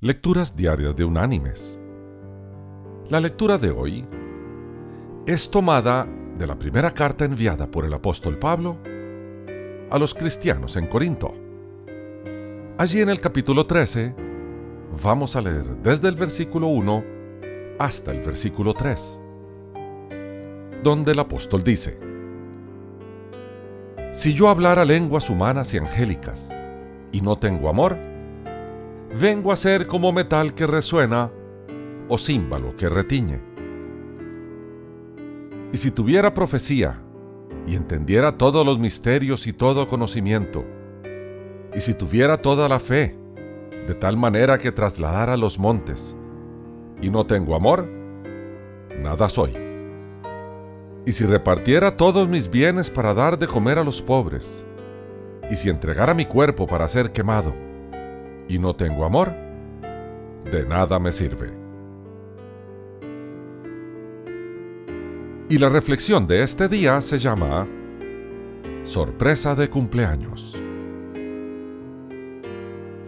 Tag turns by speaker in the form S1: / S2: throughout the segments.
S1: Lecturas Diarias de Unánimes. La lectura de hoy es tomada de la primera carta enviada por el apóstol Pablo a los cristianos en Corinto. Allí en el capítulo 13 vamos a leer desde el versículo 1 hasta el versículo 3, donde el apóstol dice, Si yo hablara lenguas humanas y angélicas y no tengo amor, vengo a ser como metal que resuena o címbalo que retiñe. Y si tuviera profecía y entendiera todos los misterios y todo conocimiento, y si tuviera toda la fe, de tal manera que trasladara los montes, y no tengo amor, nada soy. Y si repartiera todos mis bienes para dar de comer a los pobres, y si entregara mi cuerpo para ser quemado, y no tengo amor, de nada me sirve. Y la reflexión de este día se llama Sorpresa de cumpleaños.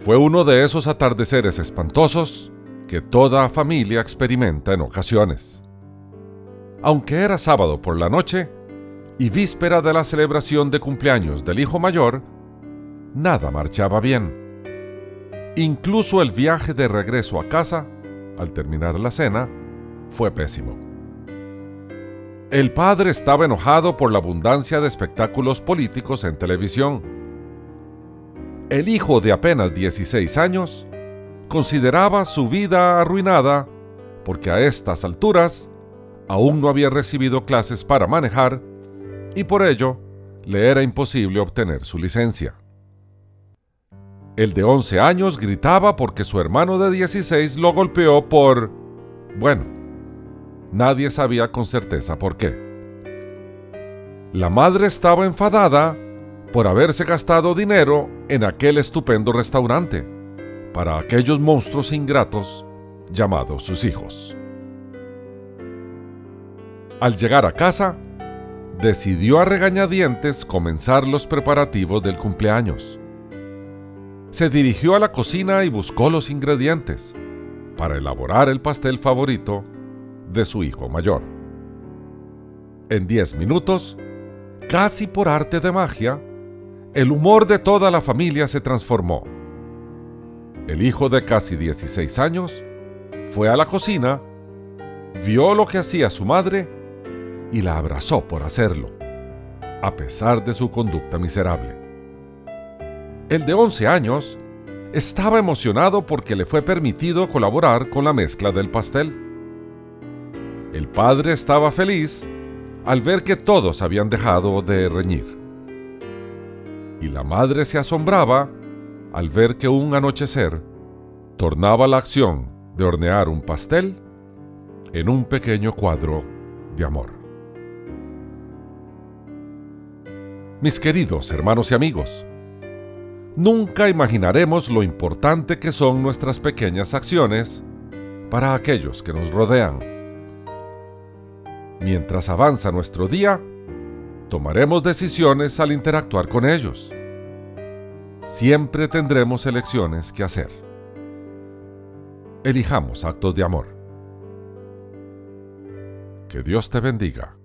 S1: Fue uno de esos atardeceres espantosos que toda familia experimenta en ocasiones. Aunque era sábado por la noche y víspera de la celebración de cumpleaños del hijo mayor, nada marchaba bien. Incluso el viaje de regreso a casa, al terminar la cena, fue pésimo. El padre estaba enojado por la abundancia de espectáculos políticos en televisión. El hijo de apenas 16 años consideraba su vida arruinada porque a estas alturas aún no había recibido clases para manejar y por ello le era imposible obtener su licencia. El de 11 años gritaba porque su hermano de 16 lo golpeó por... Bueno, nadie sabía con certeza por qué. La madre estaba enfadada por haberse gastado dinero en aquel estupendo restaurante para aquellos monstruos ingratos llamados sus hijos. Al llegar a casa, decidió a regañadientes comenzar los preparativos del cumpleaños se dirigió a la cocina y buscó los ingredientes para elaborar el pastel favorito de su hijo mayor. En 10 minutos, casi por arte de magia, el humor de toda la familia se transformó. El hijo de casi 16 años fue a la cocina, vio lo que hacía su madre y la abrazó por hacerlo, a pesar de su conducta miserable. El de 11 años estaba emocionado porque le fue permitido colaborar con la mezcla del pastel. El padre estaba feliz al ver que todos habían dejado de reñir. Y la madre se asombraba al ver que un anochecer tornaba la acción de hornear un pastel en un pequeño cuadro de amor. Mis queridos hermanos y amigos, nunca imaginaremos lo importante que son nuestras pequeñas acciones para aquellos que nos rodean. Mientras avanza nuestro día, tomaremos decisiones al interactuar con ellos. Siempre tendremos elecciones que hacer. Elijamos actos de amor. Que Dios te bendiga.